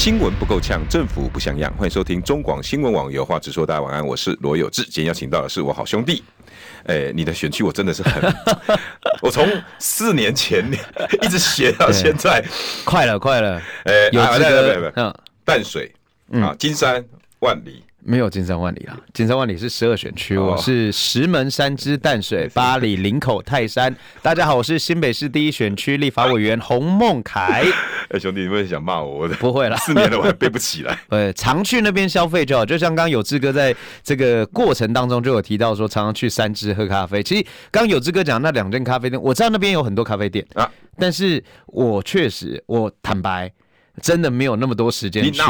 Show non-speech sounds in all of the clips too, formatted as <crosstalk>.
新闻不够呛，政府不像样。欢迎收听中广新闻网有话直说。大家晚安，我是罗有志。今天邀请到的是我好兄弟。哎、欸，你的选区我真的是很，<laughs> 我从四年前一直写到现在，<laughs> 快了，快了。哎、欸，有这个嗯，淡水啊，金山万里。没有金山万里啊，金山万里是十二选区，我是石门、三芝、淡水、八里、林口、泰山。大家好，我是新北市第一选区立法委员洪孟楷。<laughs> 哎、欸，兄弟，你会想骂我？我 <laughs> 不会了，四年了我还背不起来。<laughs> 对，常去那边消费就好。就像刚刚有志哥在这个过程当中就有提到说，常常去三支喝咖啡。其实刚刚有志哥讲那两间咖啡店，我知道那边有很多咖啡店啊，但是我确实，我坦白。真的没有那么多时间去，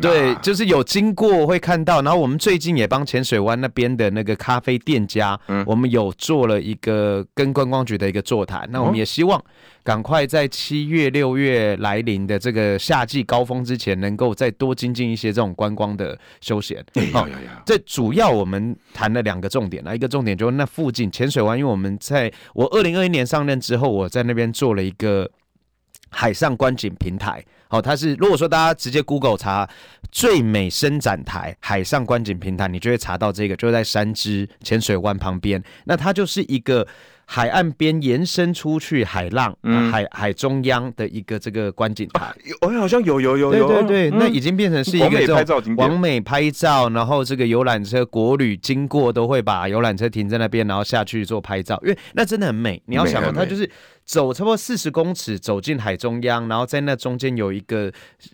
对，就是有经过会看到。然后我们最近也帮浅水湾那边的那个咖啡店家，嗯，我们有做了一个跟观光局的一个座谈。那我们也希望赶快在七月六月来临的这个夏季高峰之前，能够再多精进一些这种观光的休闲。好，这主要我们谈了两个重点，一个重点就是那附近浅水湾，因为我们在我二零二一年上任之后，我在那边做了一个海上观景平台。哦，它是如果说大家直接 Google 查最美伸展台海上观景平台，你就会查到这个，就在三芝浅水湾旁边。那它就是一个海岸边延伸出去海浪，嗯、海海中央的一个这个观景台。哦，好像有有有有，对对对，嗯、那已经变成是一个这种完美拍照，然后这个游览车国旅经过都会把游览车停在那边，然后下去做拍照，因为那真的很美。你要想嘛，它就是。走差不多四十公尺，走进海中央，然后在那中间有一个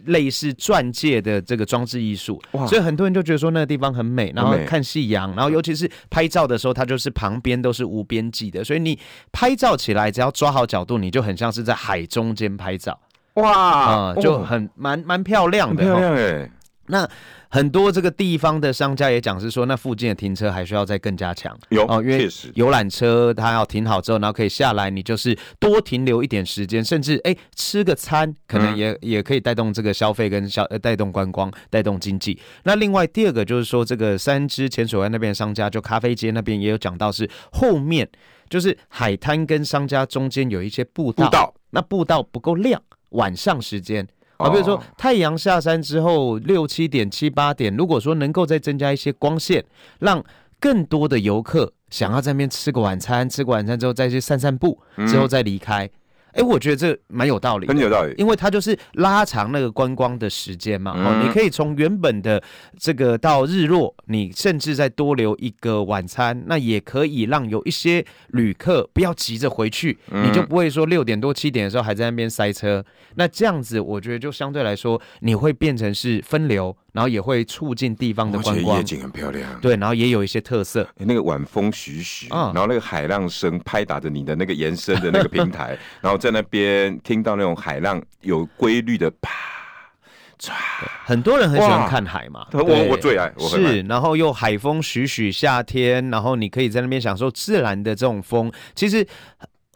类似钻戒的这个装置艺术，所以很多人就觉得说那个地方很美，然后看夕阳，然后尤其是拍照的时候，它就是旁边都是无边际的，所以你拍照起来只要抓好角度，你就很像是在海中间拍照，哇，就很蛮蛮漂亮的，漂亮哎，那。很多这个地方的商家也讲是说，那附近的停车还需要再更加强。有哦，因为游览车它要停好之后，然后可以下来，你就是多停留一点时间，甚至哎吃个餐，可能也、嗯、也可以带动这个消费跟消呃带动观光，带动经济。那另外第二个就是说，这个三芝浅水湾那边的商家，就咖啡街那边也有讲到，是后面就是海滩跟商家中间有一些步道，步道那步道不够亮，晚上时间。啊，比如说太阳下山之后六七点七八点，如果说能够再增加一些光线，让更多的游客想要在那边吃个晚餐，吃个晚餐之后再去散散步，之后再离开。哎、欸，我觉得这蛮有道理，很有道理，因为它就是拉长那个观光的时间嘛。哦，你可以从原本的这个到日落，你甚至再多留一个晚餐，那也可以让有一些旅客不要急着回去，你就不会说六点多七点的时候还在那边塞车。那这样子，我觉得就相对来说，你会变成是分流。然后也会促进地方的观光，夜景很漂亮。对，然后也有一些特色。那个晚风徐徐，然后那个海浪声拍打着你的那个延伸的那个平台，<laughs> 然后在那边听到那种海浪有规律的啪唰。很多人很喜欢看海嘛，我我最爱。我是，然后又海风徐徐，夏天，然后你可以在那边享受自然的这种风，其实。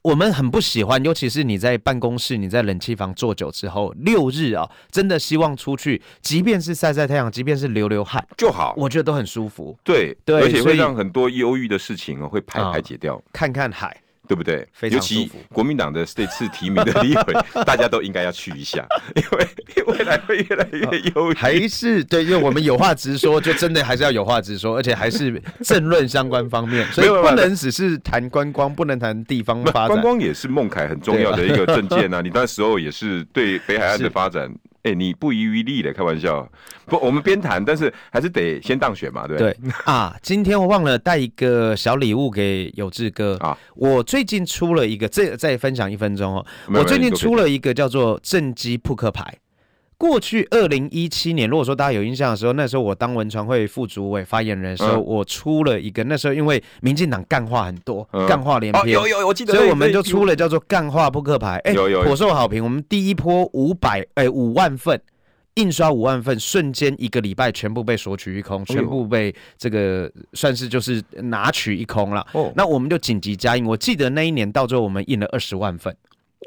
我们很不喜欢，尤其是你在办公室，你在冷气房坐久之后，六日啊，真的希望出去，即便是晒晒太阳，即便是流流汗就好，我觉得都很舒服。对，对，而且会让很多忧郁的事情哦，会排排解掉。嗯，看看海。对不对？尤其国民党的这次提名的立委，<laughs> 大家都应该要去一下，<laughs> 因为未来会越来越 <laughs> 忧郁。还是对，因为我们有话直说，就真的还是要有话直说，而且还是政论相关方面，所以不能只是谈观光，不能谈地方发展。观光也是孟凯很重要的一个政见啊！你那时候也是对北海岸的发展。哎、欸，你不遗余力的开玩笑，不，我们边谈，但是还是得先当选嘛，对对？啊，今天我忘了带一个小礼物给有志哥啊，我最近出了一个，这再分享一分钟哦，我最近出了一个叫做正机扑克牌。过去二零一七年，如果说大家有印象的时候，那时候我当文传会副主委发言人的时候，嗯、我出了一个。那时候因为民进党干话很多，干、嗯、话连篇、哦，有有我记得，所以我们就出了叫做干话扑克牌，哎，颇受好评。我们第一波五百哎五万份，印刷五万份，瞬间一个礼拜全部被索取一空，全部被这个算是就是拿取一空了。哦，那我们就紧急加印。我记得那一年到最后我们印了二十万份。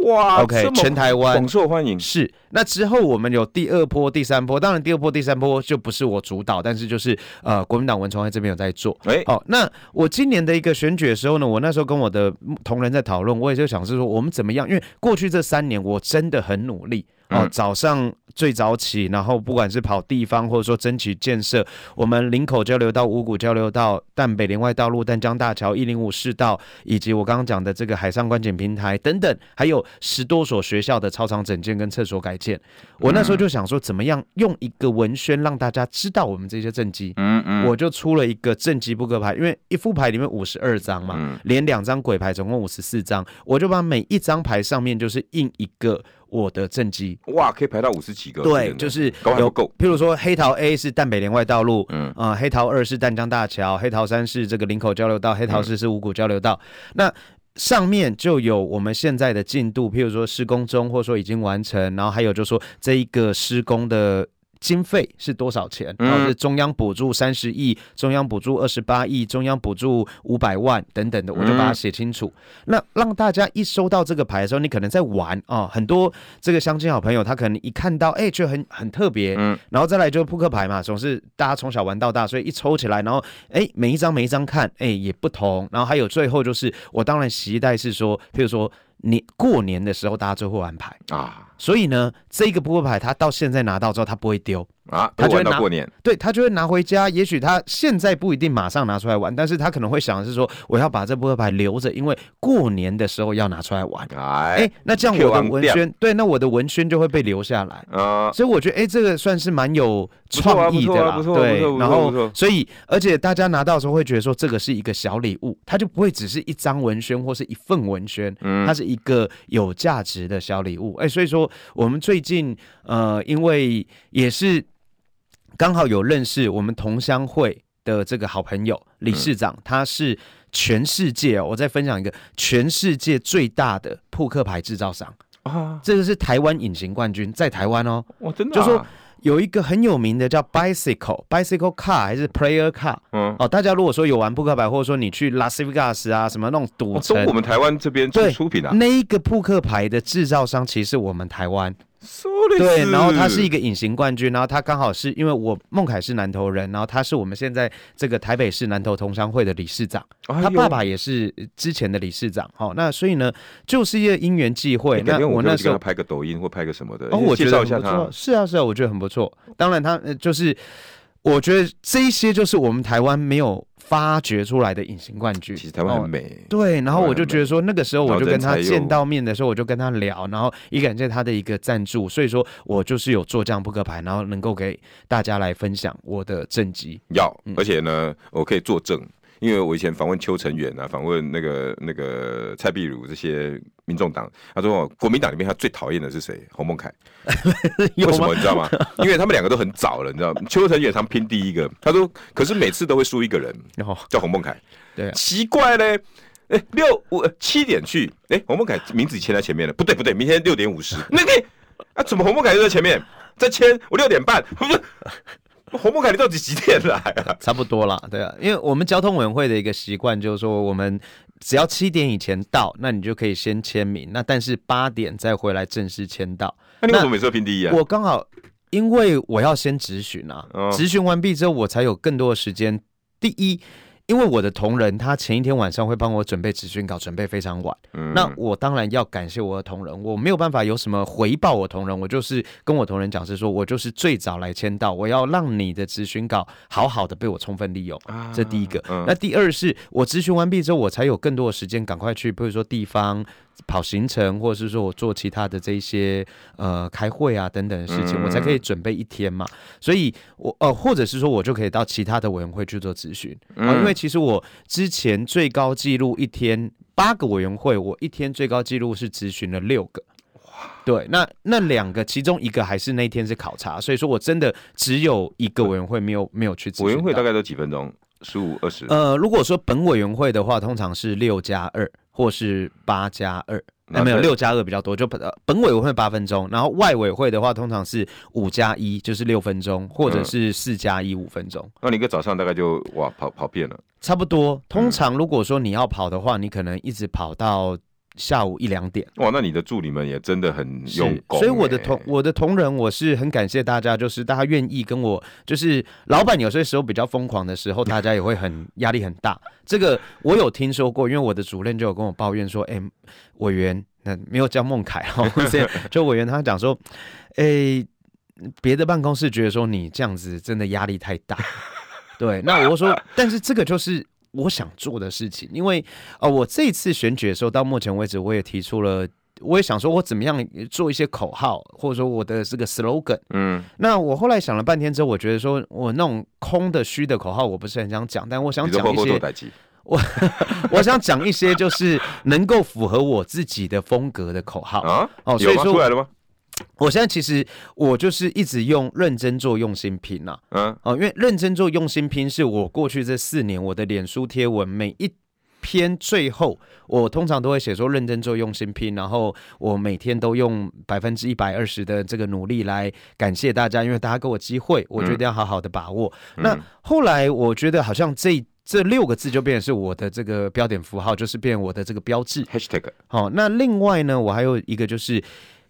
哇，OK，全台湾广受欢迎。是，那之后我们有第二波、第三波，当然第二波、第三波就不是我主导，但是就是呃，国民党文传会这边有在做。哎、欸，好，那我今年的一个选举的时候呢，我那时候跟我的同仁在讨论，我也就想是说，我们怎么样？因为过去这三年我真的很努力。哦，早上最早起，然后不管是跑地方，或者说争取建设，我们林口交流道、五股交流道、淡北连外道路、淡江大桥、一零五市道，以及我刚刚讲的这个海上观景平台等等，还有十多所学校的操场整建跟厕所改建。我那时候就想说，怎么样用一个文宣让大家知道我们这些政绩？嗯嗯，我就出了一个政绩扑克牌，因为一副牌里面五十二张嘛，连两张鬼牌，总共五十四张，我就把每一张牌上面就是印一个。我的正畸哇，可以排到五十几个。对，就是有够。譬如说，黑桃 A 是淡北连外道路，嗯啊、呃，黑桃二是淡江大桥，黑桃三是这个林口交流道，黑桃四是五股交流道。嗯、那上面就有我们现在的进度，譬如说施工中，或者说已经完成，然后还有就是说这一个施工的。经费是多少钱？然后是中央补助三十亿，中央补助二十八亿，中央补助五百万等等的，我就把它写清楚。那让大家一收到这个牌的时候，你可能在玩啊，很多这个相亲好朋友，他可能一看到，哎，就很很特别。嗯，然后再来就是扑克牌嘛，总是大家从小玩到大，所以一抽起来，然后哎，每一张每一张看，哎，也不同。然后还有最后就是，我当然期待是说，譬如说。你过年的时候，大家最后玩牌啊，所以呢，这个扑克牌他到现在拿到之后，他不会丢。啊，他就会拿过年，对，他就会拿回家。也许他现在不一定马上拿出来玩，但是他可能会想的是说，我要把这扑克牌留着，因为过年的时候要拿出来玩。哎、欸，那这样我的文宣，对，那我的文宣就会被留下来啊。所以我觉得，哎、欸，这个算是蛮有创意的啦。对，然后所以，而且大家拿到的时候会觉得说，这个是一个小礼物，它就不会只是一张文宣或是一份文宣，它是一个有价值的小礼物。哎、欸，所以说我们最近呃，因为也是。刚好有认识我们同乡会的这个好朋友理事长，他是全世界，我再分享一个全世界最大的扑克牌制造商。啊，这个是台湾隐形冠军，在台湾哦，哇，真的，就说有一个很有名的叫 Bicycle Bicycle Car 还是 Player Car，嗯，哦，大家如果说有玩扑克牌，或者说你去拉斯维加斯啊什么那种赌城，都我们台湾这边出出品啊，那一个扑克牌的制造商其实我们台湾。对，然后他是一个隐形冠军，然后他刚好是因为我孟凯是南投人，然后他是我们现在这个台北市南投同乡会的理事长，他爸爸也是之前的理事长，好，那所以呢，就是一个因缘际会。那我那时候拍个抖音或拍个什么的，哦，我介绍一下他，是啊是啊，我觉得很不错。当然他就是，我觉得这一些就是我们台湾没有。发掘出来的隐形冠军，其实台湾很美。哦。对，然后我就觉得说，那个时候我就跟他见到面的时候，我就跟他聊，然后也感谢他的一个赞助，所以说我就是有做这样扑克牌，然后能够给大家来分享我的政绩。要，而且呢，我可以作证。因为我以前访问邱成远啊，访问那个那个蔡壁如这些民众党，他说国民党里面他最讨厌的是谁？洪孟凯。<laughs> 为什么你知道吗？<laughs> 因为他们两个都很早了，你知道？邱成远他们拼第一个，他说可是每次都会输一个人，叫洪孟凯。对，奇怪嘞，哎，六五七点去，哎，洪孟凯名字签在前面了，不对不对，明天六点五十，那个啊，怎么洪孟凯就在前面？在签，我六点半，不是。洪孟凯，你到底几点来啊？差不多啦，对啊，因为我们交通委员会的一个习惯就是说，我们只要七点以前到，那你就可以先签名，那但是八点再回来正式签到。那你为什么每次都拼第一啊？我刚好因为我要先质询啊，质询完毕之后，我才有更多的时间。第一。因为我的同仁，他前一天晚上会帮我准备质询稿，准备非常晚。嗯，那我当然要感谢我的同仁，我没有办法有什么回报我同仁，我就是跟我同仁讲是说，我就是最早来签到，我要让你的咨询稿好好的被我充分利用。啊，这第一个。嗯，那第二是我咨询完毕之后，我才有更多的时间赶快去，比如说地方。跑行程，或者是说我做其他的这些呃开会啊等等的事情，嗯、我才可以准备一天嘛。所以我呃，或者是说我就可以到其他的委员会去做咨询啊。因为其实我之前最高纪录一天八个委员会，我一天最高纪录是咨询了六个。哇，对，那那两个其中一个还是那天是考察，所以说我真的只有一个委员会没有没有去咨询。委员会大概都几分钟？十五二十？呃，如果说本委员会的话，通常是六加二。或是八加二哎，没有六加二比较多，就本本委会八分钟，然后外委会的话通常是五加一，就是六分钟，或者是四加一五分钟。那你一个早上大概就哇跑跑遍了，差不多。通常如果说你要跑的话，你可能一直跑到。下午一两点哇，那你的助理们也真的很用功，所以我的同我的同仁，我是很感谢大家，就是大家愿意跟我，就是老板有些时候比较疯狂的时候，大家也会很 <laughs> 压力很大。这个我有听说过，因为我的主任就有跟我抱怨说，哎、欸，委员，那没有叫孟凯哈，就委员他讲说，哎、欸，别的办公室觉得说你这样子真的压力太大，对，那我说，但是这个就是。我想做的事情，因为呃，我这次选举的时候，到目前为止，我也提出了，我也想说，我怎么样做一些口号，或者说我的这个 slogan。嗯，那我后来想了半天之后，我觉得说我那种空的虚的口号，我不是很想讲，但我想讲一些，我 <laughs> 我想讲一些就是能够符合我自己的风格的口号啊。哦，所以说出来了吗？我现在其实我就是一直用认真做用心拼呐，嗯，哦，因为认真做用心拼是我过去这四年我的脸书贴文每一篇最后，我通常都会写说认真做用心拼，然后我每天都用百分之一百二十的这个努力来感谢大家，因为大家给我机会，我觉得要好好的把握。嗯、那后来我觉得好像这这六个字就变成是我的这个标点符号，就是变我的这个标志 hashtag。好，那另外呢，我还有一个就是。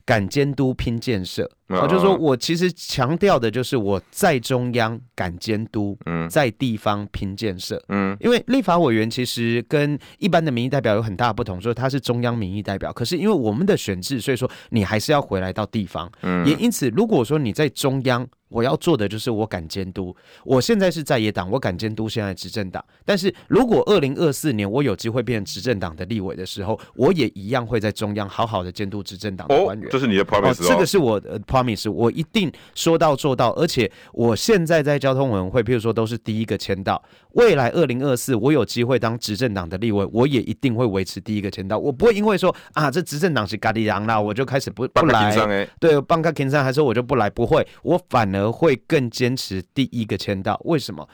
敢监督拼建设，我，就是说我其实强调的就是我在中央敢监督，嗯，在地方拼建设，嗯，因为立法委员其实跟一般的民意代表有很大不同，说他是中央民意代表，可是因为我们的选制，所以说你还是要回来到地方，嗯，也因此，如果说你在中央。我要做的就是我敢监督。我现在是在野党，我敢监督现在执政党。但是如果二零二四年我有机会变成执政党的立委的时候，我也一样会在中央好好的监督执政党的官员。这是你的 promise 哦，这个是我的 promise，我一定说到做到。而且我现在在交通委员会，譬如说都是第一个签到。未来二零二四我有机会当执政党的立委，我也一定会维持第一个签到。我不会因为说啊这执政党是咖喱羊啦，我就开始不不来。对，帮个金山还是我就不来？不会，我反而。会更坚持第一个签到，为什么？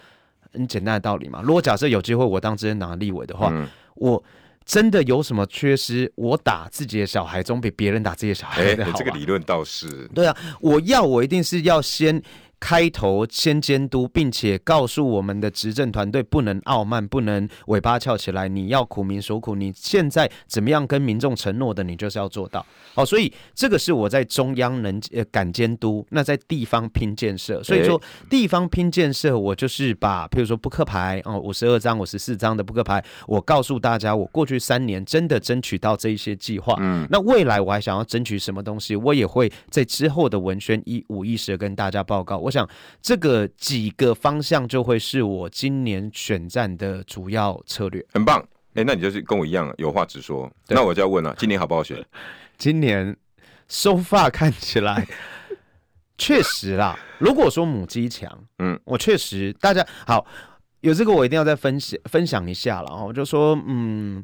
很简单的道理嘛。如果假设有机会我当执政党立委的话，嗯、我真的有什么缺失，我打自己的小孩总比别人打自己的小孩好、啊。这个理论倒是对啊。我要我一定是要先。开头先监督，并且告诉我们的执政团队不能傲慢，不能尾巴翘起来。你要苦民所苦，你现在怎么样跟民众承诺的，你就是要做到。好，所以这个是我在中央能呃敢监督，那在地方拼建设。所以说地方拼建设，我就是把譬如说扑克牌哦，五十二张、五十四张的扑克牌，我告诉大家，我过去三年真的争取到这一些计划。嗯，那未来我还想要争取什么东西，我也会在之后的文宣一五一十跟大家报告。我。我想这个几个方向就会是我今年选战的主要策略，很棒。哎，那你就是跟我一样有话直说。那我就要问了，今年好不好选？<laughs> 今年 so far 看起来 <laughs> 确实啦。如果说母鸡强，嗯，我确实大家好有这个，我一定要再分享分享一下了。然后就说，嗯，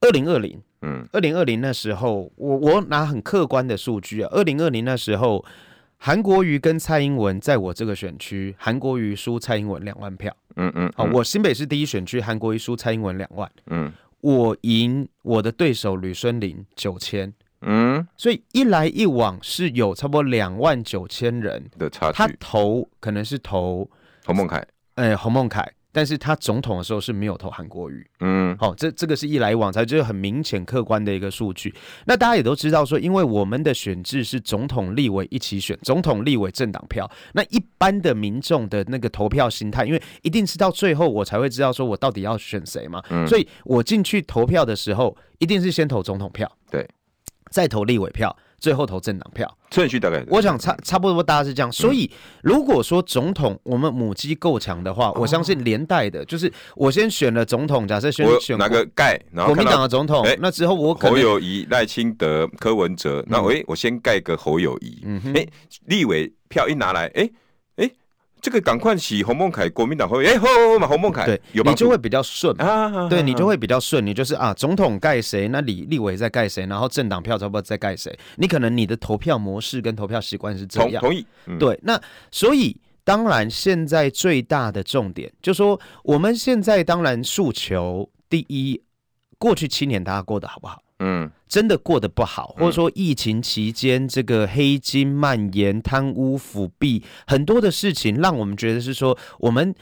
二零二零，嗯，二零二零那时候，我我拿很客观的数据啊，二零二零那时候。韩国瑜跟蔡英文在我这个选区，韩国瑜输蔡英文两万票。嗯嗯，好，我新北市第一选区，韩国瑜输蔡英文两万。嗯，我赢我的对手吕孙林九千。嗯，所以一来一往是有差不多两万九千人的差距。他投可能是投洪孟凯，哎，洪孟楷。但是他总统的时候是没有投韩国瑜，嗯，好，这这个是一来一往才就是很明显客观的一个数据。那大家也都知道说，因为我们的选制是总统、立委一起选，总统、立委政党票。那一般的民众的那个投票心态，因为一定是到最后我才会知道说我到底要选谁嘛，嗯，所以我进去投票的时候，一定是先投总统票，对，再投立委票。最后投政党票。顺序大概，我想差差不多大家是这样。所以如果说总统我们母鸡够强的话，我相信连带的，就是我先选了总统，假设选选哪个盖，然后国民党的总统，那之后我侯友谊、赖清德、柯文哲，那诶，我先盖个侯友宜，哎，立委票一拿来，哎。这个赶快洗洪孟凯，国民党会哎，吼吼嘛，洪孟凯，对，你就会比较顺。啊，对你就会比较顺，你就是啊，总统盖谁，那李立委在盖谁，然后政党票差不多在盖谁，你可能你的投票模式跟投票习惯是这样，同意，嗯、对，那所以当然现在最大的重点就是说，我们现在当然诉求第一，过去七年大家过得好不好？嗯，真的过得不好，或者说疫情期间这个黑金蔓延、贪污腐弊很多的事情，让我们觉得是说我们。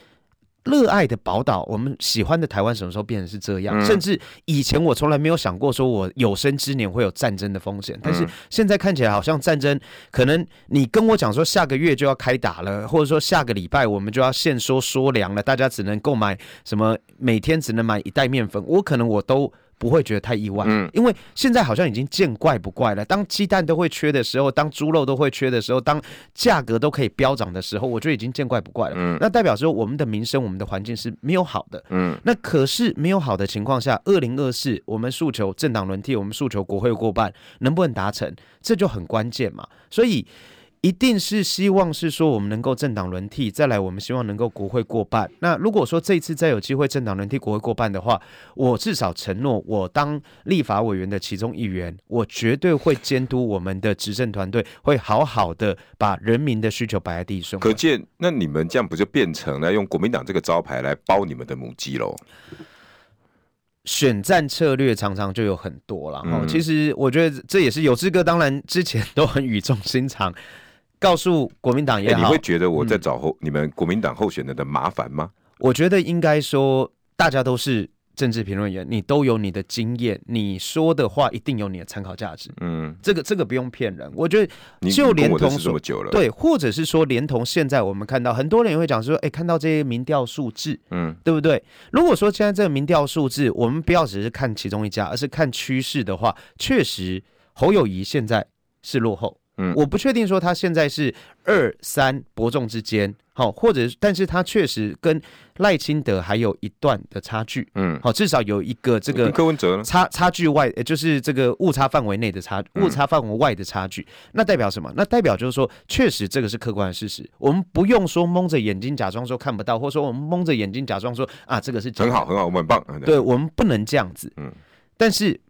热爱的宝岛，我们喜欢的台湾什么时候变成是这样？嗯、甚至以前我从来没有想过，说我有生之年会有战争的风险。但是现在看起来，好像战争可能你跟我讲说下个月就要开打了，或者说下个礼拜我们就要限缩缩粮了，大家只能购买什么，每天只能买一袋面粉，我可能我都。不会觉得太意外，嗯，因为现在好像已经见怪不怪了。当鸡蛋都会缺的时候，当猪肉都会缺的时候，当价格都可以飙涨的时候，我觉得已经见怪不怪了。嗯，那代表说我们的民生、我们的环境是没有好的。嗯，那可是没有好的情况下，二零二四我们诉求政党轮替，我们诉求国会过半，能不能达成，这就很关键嘛。所以。一定是希望是说我们能够政党轮替，再来我们希望能够国会过半。那如果说这一次再有机会政党轮替国会过半的话，我至少承诺，我当立法委员的其中一员，我绝对会监督我们的执政团队，会好好的把人民的需求摆在第一顺位。可见，那你们这样不就变成了用国民党这个招牌来包你们的母鸡喽？选战策略常常就有很多了。哈、嗯，其实我觉得这也是有志哥，当然之前都很语重心长。告诉国民党也好，欸，你会觉得我在找后、嗯、你们国民党候选人的麻烦吗？我觉得应该说，大家都是政治评论员，你都有你的经验，你说的话一定有你的参考价值。嗯，这个这个不用骗人。我觉得就连同这么久了，对，或者是说连同现在我们看到很多人也会讲说，哎，看到这些民调数字，嗯，对不对？如果说现在这个民调数字，我们不要只是看其中一家，而是看趋势的话，确实侯友谊现在是落后。嗯，我不确定说他现在是二三伯仲之间，好，或者，但是他确实跟赖清德还有一段的差距，嗯，好，至少有一个这个柯文哲差差距外，就是这个误差范围内的差，误差范围外的差距，那代表什么？那代表就是说，确实这个是客观的事实，我们不用说蒙着眼睛假装说看不到，或者说我们蒙着眼睛假装说啊，这个是很好很好，我们很棒，对，我们不能这样子，嗯，但是。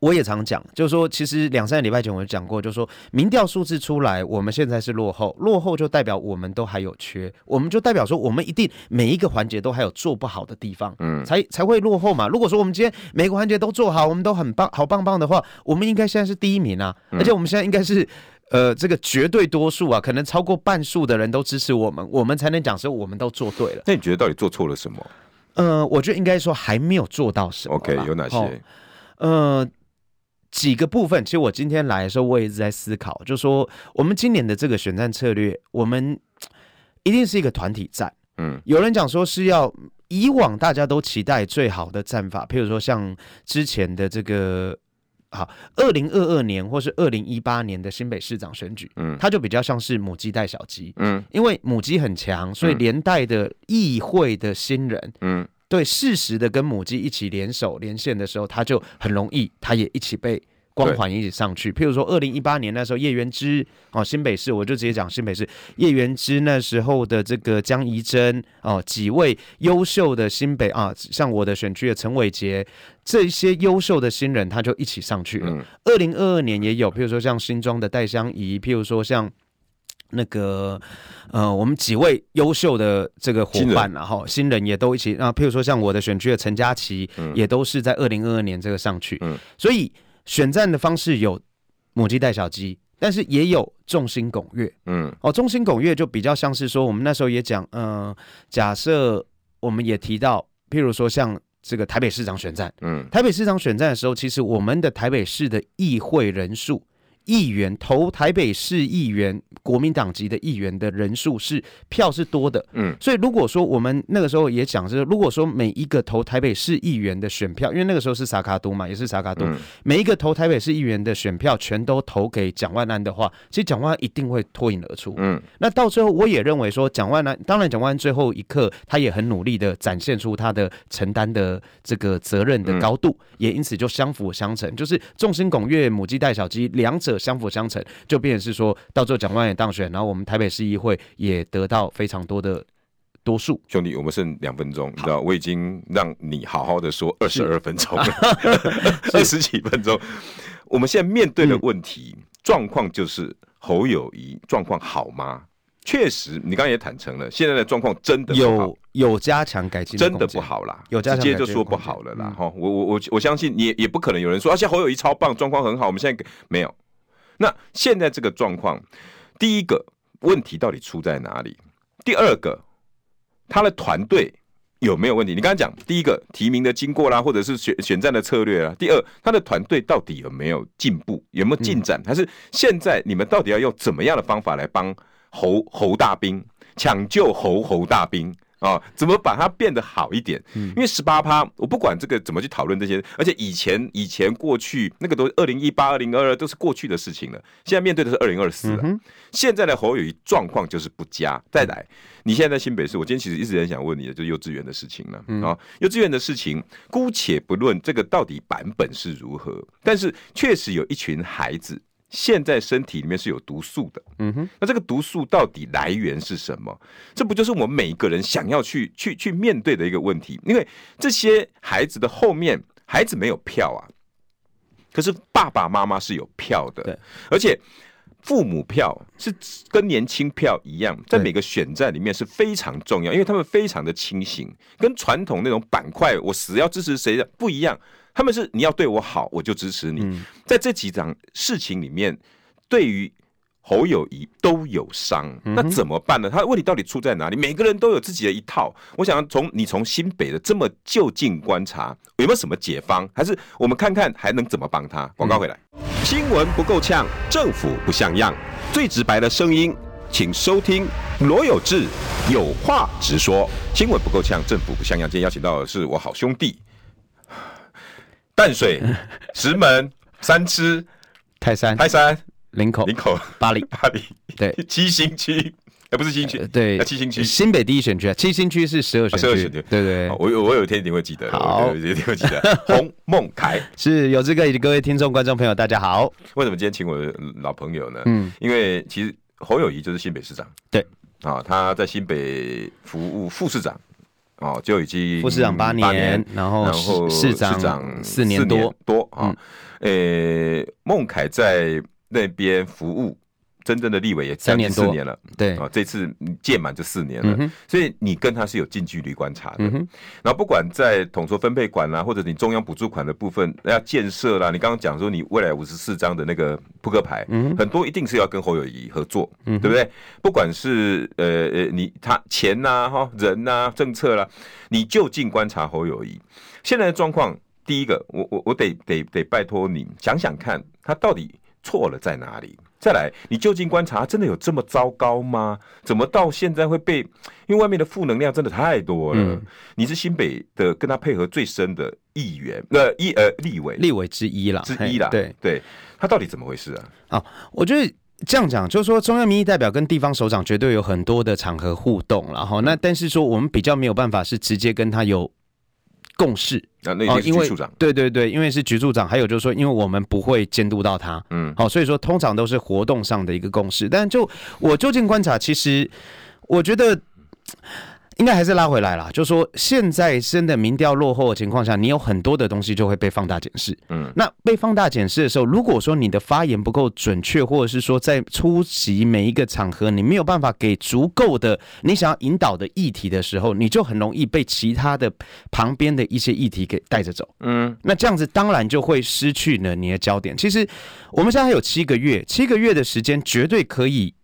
我也常讲，就是说，其实两三个礼拜前我就讲过，就是说，民调数字出来，我们现在是落后，落后就代表我们都还有缺，我们就代表说，我们一定每一个环节都还有做不好的地方，嗯，才才会落后嘛。如果说我们今天每个环节都做好，我们都很棒，好棒棒的话，我们应该现在是第一名啊，而且我们现在应该是，呃，这个绝对多数啊，可能超过半数的人都支持我们，我们才能讲说我们都做对了。那你觉得到底做错了什么？呃，我觉得应该说还没有做到什么。OK，有哪些？哦、呃。几个部分，其实我今天来的时候，我也一直在思考，就是说我们今年的这个选战策略，我们一定是一个团体战。嗯，有人讲说是要以往大家都期待最好的战法，譬如说像之前的这个好二零二二年或是二零一八年的新北市长选举，嗯，它就比较像是母鸡带小鸡，嗯，因为母鸡很强，所以连带的议会的新人，嗯。对，适时的跟母鸡一起联手连线的时候，他就很容易，他也一起被光环一起上去。譬如说，二零一八年那时候叶元之哦，新北市，我就直接讲新北市叶元之那时候的这个江宜珍哦，几位优秀的新北啊，像我的选区的陈伟杰，这些优秀的新人，他就一起上去了。二零二二年也有，譬如说像新庄的戴香怡，譬如说像。那个，呃，我们几位优秀的这个伙伴，然后新人也都一起，啊，譬如说像我的选区的陈佳琪，也都是在二零二二年这个上去，嗯，所以选战的方式有母鸡带小鸡，但是也有众星拱月，嗯，哦，众星拱月就比较像是说，我们那时候也讲，嗯，假设我们也提到，譬如说像这个台北市长选战，嗯，台北市长选战的时候，其实我们的台北市的议会人数。议员投台北市议员，国民党籍的议员的人数是票是多的，嗯，所以如果说我们那个时候也讲是，如果说每一个投台北市议员的选票，因为那个时候是萨卡都嘛，也是萨卡都，嗯、每一个投台北市议员的选票全都投给蒋万安的话，其实蒋万安一定会脱颖而出，嗯，那到最后我也认为说蒋万安，当然蒋万安最后一刻他也很努力的展现出他的承担的这个责任的高度，嗯、也因此就相辅相成，就是众星拱月，母鸡带小鸡，两者。相辅相成，就变成是说到最后蒋万安也当选，然后我们台北市议会也得到非常多的多数。兄弟，我们剩两分钟，你知道我已经让你好好的说二十二分钟了，<laughs> 二十几分钟。我们现在面对的问题状况就是侯友谊状况好吗？确实，你刚刚也坦诚了，现在的状况真的有有加强改进，真的不好啦，有加强直接就说不好了啦。哈、嗯，我我我我相信你也，也不可能有人说，而且侯友谊超棒，状况很好。我们现在没有。那现在这个状况，第一个问题到底出在哪里？第二个，他的团队有没有问题？你刚才讲第一个提名的经过啦，或者是选选战的策略啦。第二，他的团队到底有没有进步？有没有进展？还是现在你们到底要用怎么样的方法来帮侯侯大兵抢救侯侯大兵？啊、哦，怎么把它变得好一点？因为十八趴，我不管这个怎么去讨论这些，而且以前以前过去那个都二零一八、二零二二都是过去的事情了。现在面对的是二零二四了，现在的侯友谊状况就是不佳。再来，你现在在新北市，我今天其实一直很想问你的，就是幼稚园的事情了。啊、幼稚园的事情，姑且不论这个到底版本是如何，但是确实有一群孩子。现在身体里面是有毒素的，嗯哼，那这个毒素到底来源是什么？这不就是我们每一个人想要去去去面对的一个问题？因为这些孩子的后面，孩子没有票啊，可是爸爸妈妈是有票的，对，而且父母票是跟年轻票一样，在每个选战里面是非常重要，因为他们非常的清醒，跟传统那种板块，我死要支持谁的不一样。他们是你要对我好，我就支持你。嗯、在这几场事情里面，对于侯友谊都有伤，嗯、那怎么办呢？他的问题到底出在哪里？每个人都有自己的一套。我想从你从新北的这么就近观察，有没有什么解方？还是我们看看还能怎么帮他？广告回来，嗯、新闻不够呛，政府不像样，最直白的声音，请收听罗有志有话直说。新闻不够呛，政府不像样。今天邀请到的是我好兄弟。淡水、<laughs> 石门、三芝、泰山、泰山、林口、林口、巴黎、<laughs> 巴黎，对，<laughs> 七星区，哎，不是七星区，对，七星区，新北第一选区啊，七星区是十二选区，对对，我我有一天一定会记得，好，有一天会记得。洪孟凯。是有志哥以及各位听众观众朋友，大家好。为什么今天请我的老朋友呢？嗯，因为其实侯友宜就是新北市长，对，啊，他在新北服务副市长。哦，就已经副市长八年，然后市长四年多多啊。诶，孟凯在那边服务，真正的立委也三年四年了。对啊，这次届满就四年了，所以你跟他是有近距离观察的。然后不管在统筹分配管啦，或者你中央补助款的部分要建设啦，你刚刚讲说你未来五十四张的那个扑克牌，很多一定是要跟侯友谊合作，对不对？不管是呃呃你他钱呐哈人呐政策啦，你就近观察侯友谊现在的状况。第一个，我我我得得得拜托你想想看，他到底错了在哪里？再来，你就近观察，真的有这么糟糕吗？怎么到现在会被？因为外面的负能量真的太多了。嗯、你是新北的跟他配合最深的议员，呃，一呃立委，立委之一啦，之一啦。对对，他到底怎么回事啊？啊，我觉得这样讲，就是说中央民意代表跟地方首长绝对有很多的场合互动，然后那但是说我们比较没有办法是直接跟他有。共识啊，那是局处长。对对对，因为是局处长，还有就是说，因为我们不会监督到他，嗯，好，所以说通常都是活动上的一个共识。但就我就近观察，其实我觉得。应该还是拉回来了，就是说现在真的民调落后的情况下，你有很多的东西就会被放大检视。嗯，那被放大检视的时候，如果说你的发言不够准确，或者是说在出席每一个场合你没有办法给足够的你想要引导的议题的时候，你就很容易被其他的旁边的一些议题给带着走。嗯，那这样子当然就会失去了你的焦点。其实我们现在还有七个月，七个月的时间绝对可以。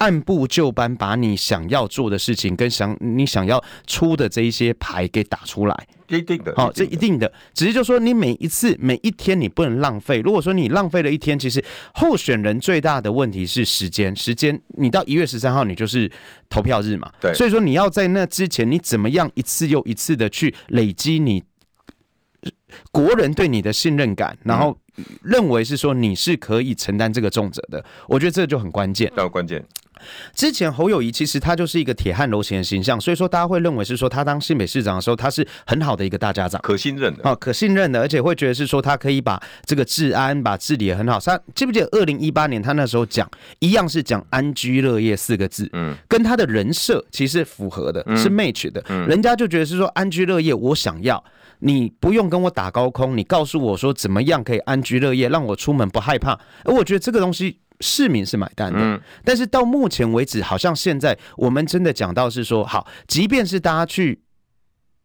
按部就班把你想要做的事情跟想你想要出的这一些牌给打出来，一定的，好，这一定的。只是就说你每一次每一天你不能浪费。如果说你浪费了一天，其实候选人最大的问题是时间。时间，你到一月十三号你就是投票日嘛，对。所以说你要在那之前，你怎么样一次又一次的去累积你国人对你的信任感，然后认为是说你是可以承担这个重责的。我觉得这就很关键，很关键。之前侯友谊其实他就是一个铁汉柔情的形象，所以说大家会认为是说他当新北市长的时候，他是很好的一个大家长，可信任的哦，可信任的，而且会觉得是说他可以把这个治安、把治理也很好。他记不记得二零一八年他那时候讲一样是讲安居乐业四个字，嗯，跟他的人设其实符合的，是 match 的，人家就觉得是说安居乐业，我想要你不用跟我打高空，你告诉我说怎么样可以安居乐业，让我出门不害怕。而我觉得这个东西。市民是买单的。嗯，但是到目前为止，好像现在我们真的讲到是说，好，即便是大家去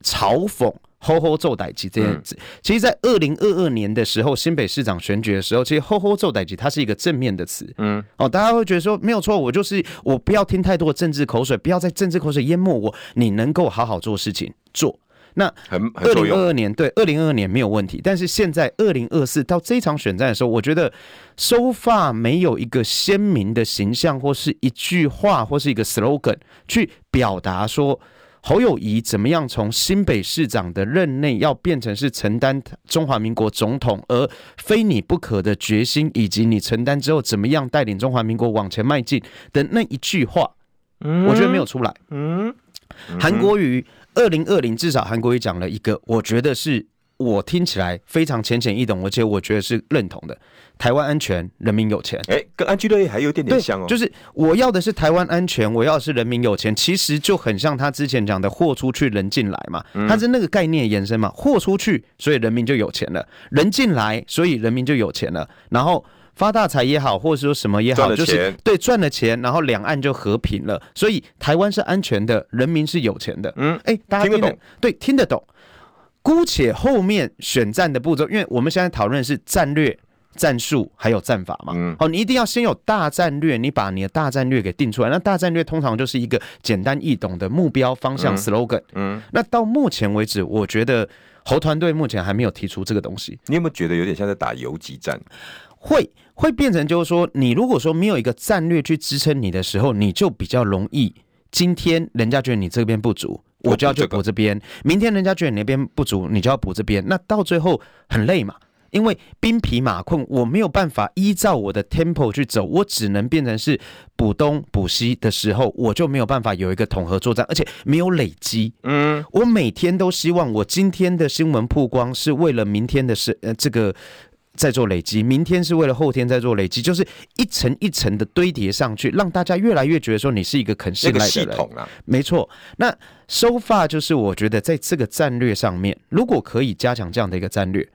嘲讽。吼吼做代志这样子，其实，在二零二二年的时候，新北市长选举的时候，其实吼吼做代志它是一个正面的词。嗯，哦，大家会觉得说没有错，我就是我不要听太多的政治口水，不要在政治口水淹没我，你能够好好做事情做。那二零二二年对二零二二年没有问题，但是现在二零二四到这场选战的时候，我觉得 so far 没有一个鲜明的形象，或是一句话，或是一个 slogan 去表达说。侯友谊怎么样从新北市长的任内要变成是承担中华民国总统而非你不可的决心，以及你承担之后怎么样带领中华民国往前迈进的那一句话，我觉得没有出来。嗯，韩国瑜二零二零至少韩国瑜讲了一个，我觉得是。我听起来非常浅显易懂，而且我觉得是认同的。台湾安全，人民有钱。哎、欸，跟安居乐业还有点点像哦。就是我要的是台湾安全，我要的是人民有钱，其实就很像他之前讲的“货出去，人进来”嘛。他是那个概念延伸嘛。货出去，所以人民就有钱了；人进来，所以人民就有钱了。然后发大财也好，或者说什么也好，就是对赚了钱，然后两岸就和平了。所以台湾是安全的，人民是有钱的。嗯，哎，大家听得懂？对，听得懂。姑且后面选战的步骤，因为我们现在讨论的是战略、战术还有战法嘛。嗯。好，你一定要先有大战略，你把你的大战略给定出来。那大战略通常就是一个简单易懂的目标方向 slogan。嗯。那到目前为止，我觉得侯团队目前还没有提出这个东西。你有没有觉得有点像在打游击战？会会变成就是说，你如果说没有一个战略去支撑你的时候，你就比较容易。今天人家觉得你这边不足。我就要去补这边，明天人家觉得你那边不足，你就要补这边，那到最后很累嘛，因为兵疲马困，我没有办法依照我的 tempo 去走，我只能变成是补东补西的时候，我就没有办法有一个统合作战，而且没有累积。嗯，我每天都希望我今天的新闻曝光是为了明天的事，呃，这个。在做累积，明天是为了后天再做累积，就是一层一层的堆叠上去，让大家越来越觉得说你是一个肯信赖的人。系统啊，没错。那 so far 就是我觉得在这个战略上面，如果可以加强这样的一个战略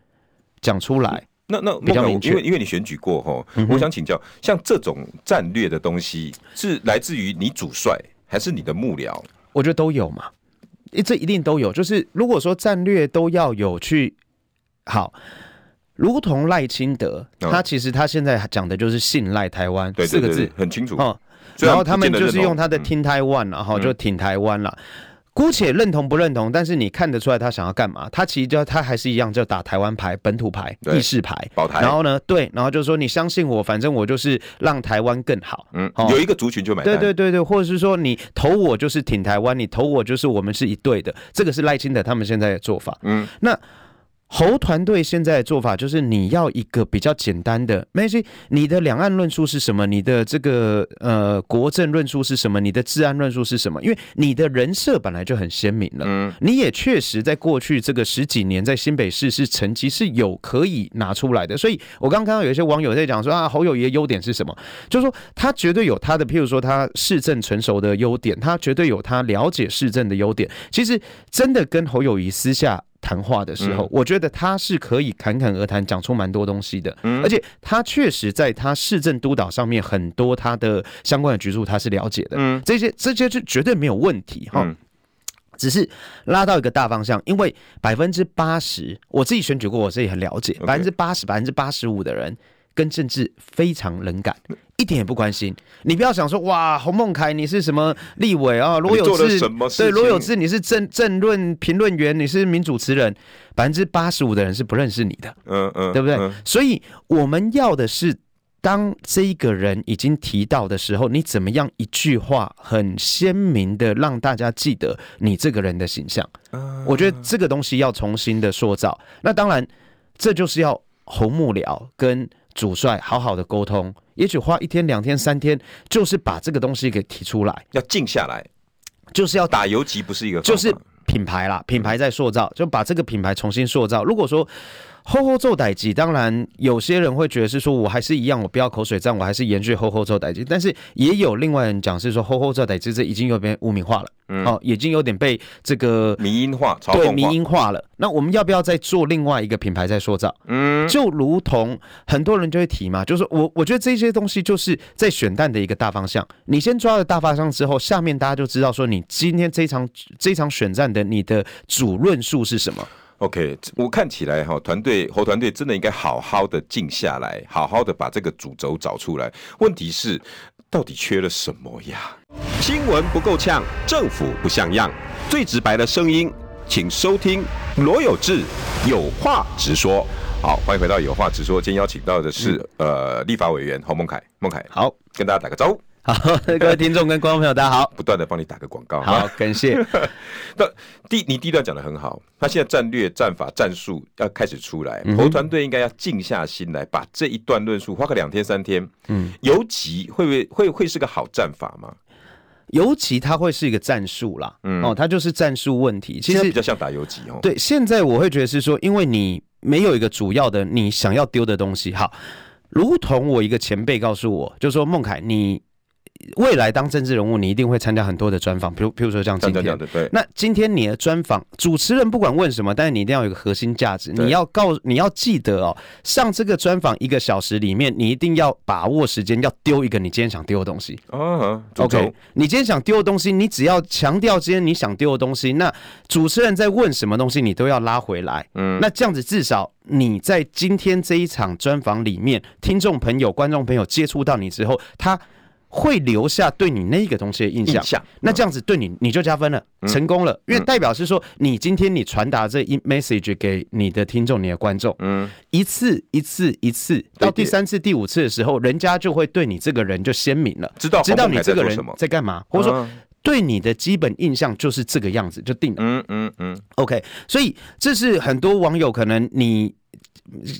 讲出来，那那比较明确。因为因为你选举过后，我想请教，像这种战略的东西是来自于你主帅还是你的幕僚？我觉得都有嘛，这一定都有。就是如果说战略都要有去好。如同赖清德，他其实他现在讲的就是信赖台湾四个字，很清楚哦。然后他们就是用他的听台湾，然后就挺台湾了。姑且认同不认同，但是你看得出来他想要干嘛？他其实就他还是一样，就打台湾牌、本土牌、意识牌。保台。然后呢，对，然后就说你相信我，反正我就是让台湾更好。嗯，有一个族群就买单。对对对对，或者是说你投我就是挺台湾，你投我就是我们是一对的。这个是赖清德他们现在的做法。嗯，那。侯团队现在的做法就是，你要一个比较简单的，没关系，你的两岸论述是什么？你的这个呃国政论述是什么？你的治安论述是什么？因为你的人设本来就很鲜明了，嗯，你也确实在过去这个十几年在新北市是成绩是有可以拿出来的。所以我刚刚看到有一些网友在讲说啊，侯友谊的优点是什么？就是说他绝对有他的，譬如说他市政成熟的优点，他绝对有他了解市政的优点。其实真的跟侯友谊私下。谈话的时候，我觉得他是可以侃侃而谈，讲出蛮多东西的。而且他确实在他市政督导上面很多他的相关的局处他是了解的。嗯，这些这些是绝对没有问题哈。只是拉到一个大方向，因为百分之八十，我自己选举过，我自己很了解，百分之八十、百分之八十五的人。跟政治非常冷感，一点也不关心。你不要想说哇，洪孟凯你是什么立委啊？罗有志对罗有志你是政政论评论员，你是名主持人，百分之八十五的人是不认识你的，嗯嗯，对不对？嗯、所以我们要的是，当这一个人已经提到的时候，你怎么样一句话很鲜明的让大家记得你这个人的形象？我觉得这个东西要重新的塑造。那当然，这就是要侯幕僚跟。主帅好好的沟通，也许花一天、两天、三天，就是把这个东西给提出来。要静下来，就是要打游击，不是一个，就是品牌啦，品牌在塑造，就把这个品牌重新塑造。如果说吼吼做代志，当然有些人会觉得是说我还是一样，我不要口水战，我还是延续吼吼做代志。但是也有另外人讲是说吼吼做代志，这已经有点污名化了，嗯，哦，已经有点被这个民营化，对民营化了。那我们要不要再做另外一个品牌再塑造？嗯，就如同很多人就会提嘛，就是我我觉得这些东西就是在选蛋的一个大方向。你先抓了大方向之后，下面大家就知道说你今天这场这场选战的你的主论述是什么。OK，我看起来哈，团队侯团队真的应该好好的静下来，好好的把这个主轴找出来。问题是，到底缺了什么呀？新闻不够呛，政府不像样，最直白的声音，请收听罗有志有话直说。好，欢迎回到有话直说。今天邀请到的是、嗯、呃立法委员侯孟凯，孟凯好，跟大家打个招呼。好，<laughs> 各位听众跟观众朋友，大家好。不断的帮你打个广告，好，感谢。<laughs> 那第你第一段讲的很好，他现在战略、战法、战术要开始出来，侯团队应该要静下心来，把这一段论述花个两天三天。嗯，游击会不会会会是个好战法吗？尤其它会是一个战术啦，嗯，哦，它就是战术问题。其实比较像打游击哦。对，现在我会觉得是说，因为你没有一个主要的你想要丢的东西。好，如同我一个前辈告诉我，就说孟凯你。未来当政治人物，你一定会参加很多的专访，比如，比如说像今天，对。那今天你的专访主持人不管问什么，但是你一定要有一个核心价值，你要告，你要记得哦，上这个专访一个小时里面，你一定要把握时间，要丢一个你今天想丢的东西。哦，OK，你今天想丢的东西，你只要强调今天你想丢的东西，那主持人在问什么东西，你都要拉回来。嗯，那这样子至少你在今天这一场专访里面，听众朋友、观众朋友接触到你之后，他。会留下对你那个东西的印象，印象，那这样子对你你就加分了，嗯、成功了，因为代表是说你今天你传达这一 message 给你的听众、你的观众，嗯，一次一次一次，到第三次、第五次的时候，人家就会对你这个人就鲜明了，知道知道你这个人在干嘛，或者说对你的基本印象就是这个样子就定了，嗯嗯嗯，OK，所以这是很多网友可能你。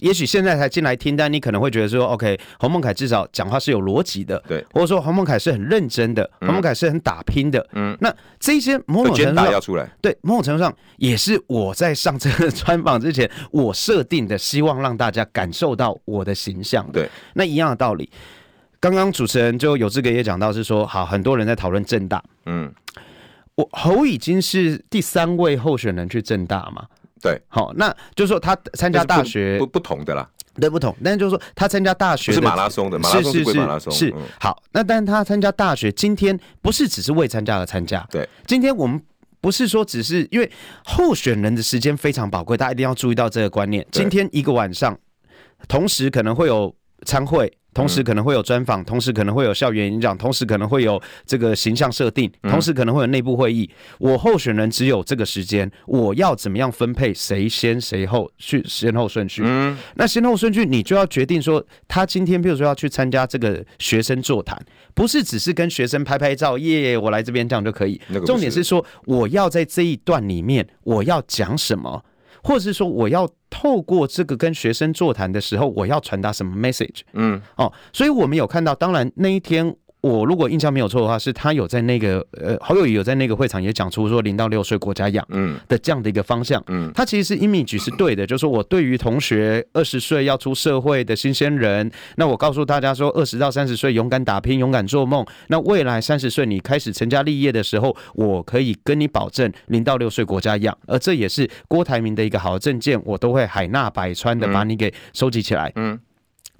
也许现在才进来听，但你可能会觉得说，OK，侯孟凯至少讲话是有逻辑的，对，或者说侯孟凯是很认真的，嗯、侯孟凯是很打拼的，嗯，那这些某种程度上要出来，对，某种程度上也是我在上这个 <laughs> 专访之前我设定的，希望让大家感受到我的形象，对，那一样的道理。刚刚主持人就有资格也讲到是说，好，很多人在讨论正大，嗯，我侯已经是第三位候选人去正大嘛。对，好，那就是说他参加大学不不，不同的啦，对，不同，但是就是说他参加大学是马拉松的，马拉松是归马拉松，是，是，是，是好，那但是他参加大学，今天不是只是为参加而参加，对，今天我们不是说只是因为候选人的时间非常宝贵，大家一定要注意到这个观念。今天一个晚上，同时可能会有参会。同时可能会有专访，同时可能会有校园演讲，同时可能会有这个形象设定，同时可能会有内部会议。我候选人只有这个时间，我要怎么样分配谁先谁后去先后顺序？嗯，那先后顺序你就要决定说，他今天比如说要去参加这个学生座谈，不是只是跟学生拍拍照，耶，我来这边这样就可以。重点是说，我要在这一段里面我要讲什么。或者是说，我要透过这个跟学生座谈的时候，我要传达什么 message？嗯，哦，所以我们有看到，当然那一天。我如果印象没有错的话，是他有在那个呃，侯友宜有在那个会场也讲出说零到六岁国家养嗯。的这样的一个方向。嗯，他其实是 image 是对的，就是说我对于同学二十岁要出社会的新鲜人，那我告诉大家说二十到三十岁勇敢打拼，勇敢做梦，那未来三十岁你开始成家立业的时候，我可以跟你保证零到六岁国家养，而这也是郭台铭的一个好的政见，我都会海纳百川的把你给收集起来，嗯，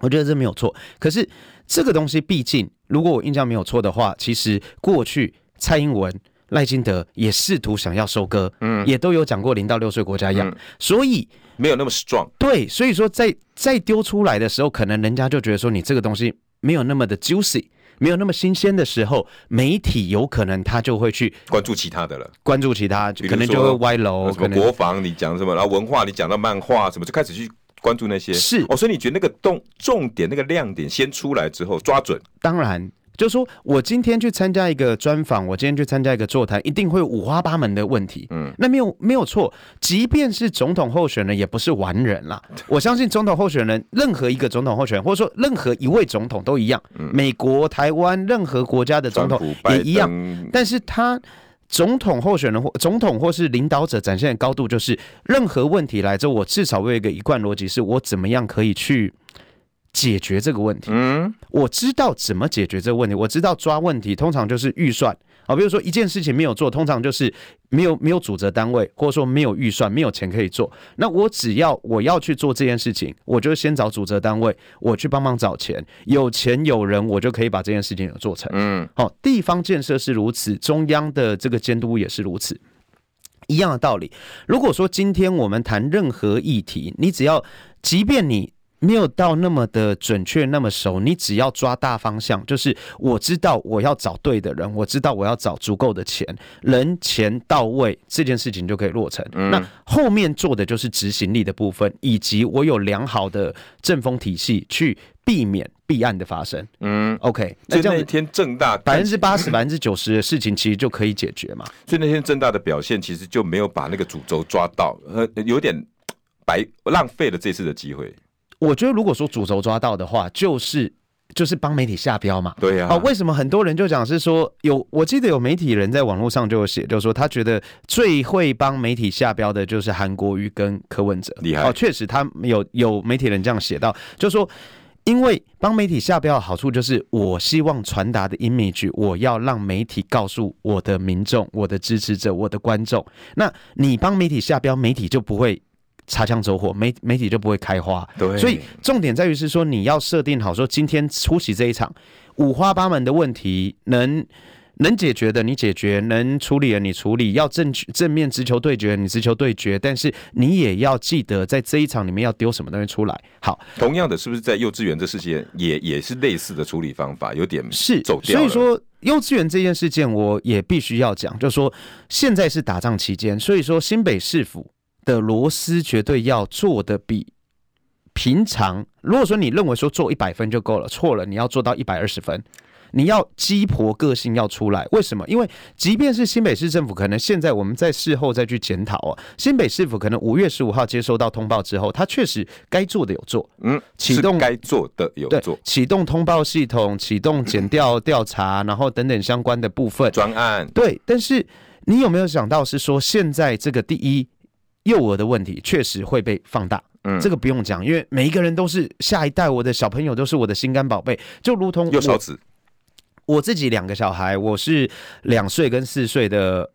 我觉得这没有错，可是。这个东西毕竟，如果我印象没有错的话，其实过去蔡英文、赖清德也试图想要收割，嗯，也都有讲过零到六岁国家养，嗯，所以没有那么 strong。对，所以说在在丢出来的时候，可能人家就觉得说你这个东西没有那么的 juicy，没有那么新鲜的时候，媒体有可能他就会去关注其他的了，关注其他，可能就会歪楼。什么国防你讲什么，然后文化你讲到漫画什么，就开始去。关注那些是哦，所以你觉得那个重重点那个亮点先出来之后抓准？当然，就是说我今天去参加一个专访，我今天去参加一个座谈，一定会有五花八门的问题。嗯，那没有没有错，即便是总统候选人，也不是完人啦。我相信总统候选人，任何一个总统候选人，或者说任何一位总统都一样。嗯，美国、台湾任何国家的总统也一样，但是他。总统候选人或总统或是领导者展现的高度，就是任何问题来之后，我至少会有一个一贯逻辑，是我怎么样可以去解决这个问题。嗯，我知道怎么解决这个问题，我知道抓问题通常就是预算。好，比如说一件事情没有做，通常就是没有没有主责单位，或者说没有预算，没有钱可以做。那我只要我要去做这件事情，我就先找主责单位，我去帮忙找钱，有钱有人，我就可以把这件事情有做成。嗯，好，地方建设是如此，中央的这个监督也是如此，一样的道理。如果说今天我们谈任何议题，你只要，即便你。没有到那么的准确，那么熟。你只要抓大方向，就是我知道我要找对的人，我知道我要找足够的钱，人钱到位，这件事情就可以落成。嗯、那后面做的就是执行力的部分，以及我有良好的政风体系去避免弊案的发生。嗯，OK，那这样一天正大百分之八十、百分之九十的事情其实就可以解决嘛。<laughs> 所以那天正大的表现其实就没有把那个主轴抓到，呃，有点白浪费了这次的机会。我觉得，如果说主轴抓到的话，就是就是帮媒体下标嘛。对呀。啊，为什么很多人就讲是说有？我记得有媒体人在网络上就有写，就是说他觉得最会帮媒体下标的就是韩国瑜跟柯文哲。厉害。哦，确实，他有有媒体人这样写到，就是说，因为帮媒体下标的好处就是，我希望传达的 image，我要让媒体告诉我的民众、我的支持者、我的观众。那你帮媒体下标，媒体就不会。擦枪走火，媒媒体就不会开花。对，所以重点在于是说，你要设定好说，今天出席这一场五花八门的问题，能能解决的你解决，能处理的你处理，要正正面直球对决你直球对决，但是你也要记得在这一场里面要丢什么东西出来。好，同样的，是不是在幼稚园这事件也也是类似的处理方法？有点是走掉。所以说，幼稚园这件事件，我也必须要讲，就是说现在是打仗期间，所以说新北市府。的螺丝绝对要做的比平常。如果说你认为说做一百分就够了，错了，你要做到一百二十分。你要鸡婆个性要出来，为什么？因为即便是新北市政府，可能现在我们在事后再去检讨哦，新北市府可能五月十五号接收到通报之后，他确实该做的有做，嗯，启动该做的有做，启动通报系统，启动检调调查，然后等等相关的部分专案，对。但是你有没有想到是说现在这个第一？幼儿的问题确实会被放大，嗯，这个不用讲，因为每一个人都是下一代，我的小朋友都是我的心肝宝贝，就如同我自己两个小孩，我是两岁跟四岁的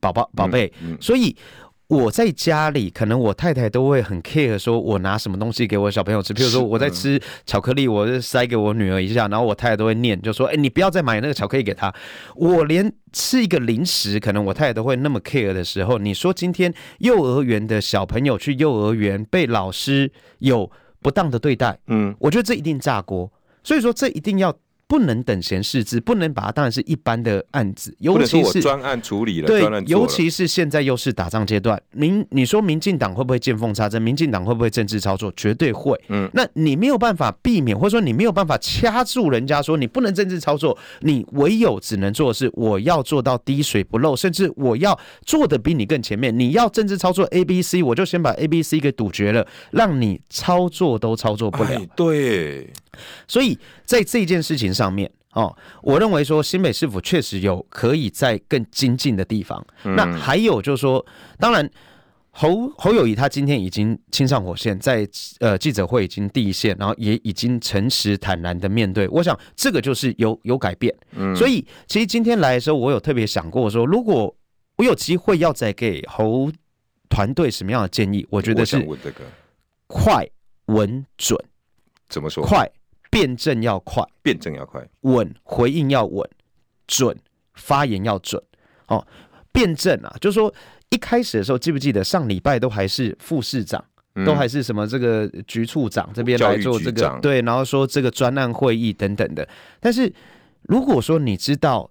宝宝宝贝，所以。我在家里，可能我太太都会很 care，说我拿什么东西给我小朋友吃。譬如说我在吃巧克力，我就塞给我女儿一下，然后我太太都会念，就说：“哎，你不要再买那个巧克力给她。”我连吃一个零食，可能我太太都会那么 care 的时候，你说今天幼儿园的小朋友去幼儿园被老师有不当的对待，嗯，我觉得这一定炸锅。所以说这一定要。不能等闲视之，不能把它当然是一般的案子，尤其是专案处理了。对，尤其是现在又是打仗阶段，民你说民进党会不会见缝插针？民进党会不会政治操作？绝对会。嗯，那你没有办法避免，或者说你没有办法掐住人家说你不能政治操作，你唯有只能做的是我要做到滴水不漏，甚至我要做的比你更前面。你要政治操作 A、B、C，我就先把 A、B、C 给堵绝了，让你操作都操作不了。哎，对。所以在这件事情上面，哦，我认为说新北市府确实有可以在更精进的地方。那还有就是说，当然侯侯友谊他今天已经亲上火线，在呃记者会已经第一线，然后也已经诚实坦然的面对。我想这个就是有有改变。嗯所以其实今天来的时候，我有特别想过说，如果我有机会要再给侯团队什么样的建议，我觉得是快、稳、准。怎么说？快。辩证要快，辩证要快；稳，回应要稳；准，发言要准。哦，辩证啊，就是说一开始的时候，记不记得上礼拜都还是副市长，嗯、都还是什么这个局处长这边来做这个对，然后说这个专案会议等等的。但是如果说你知道。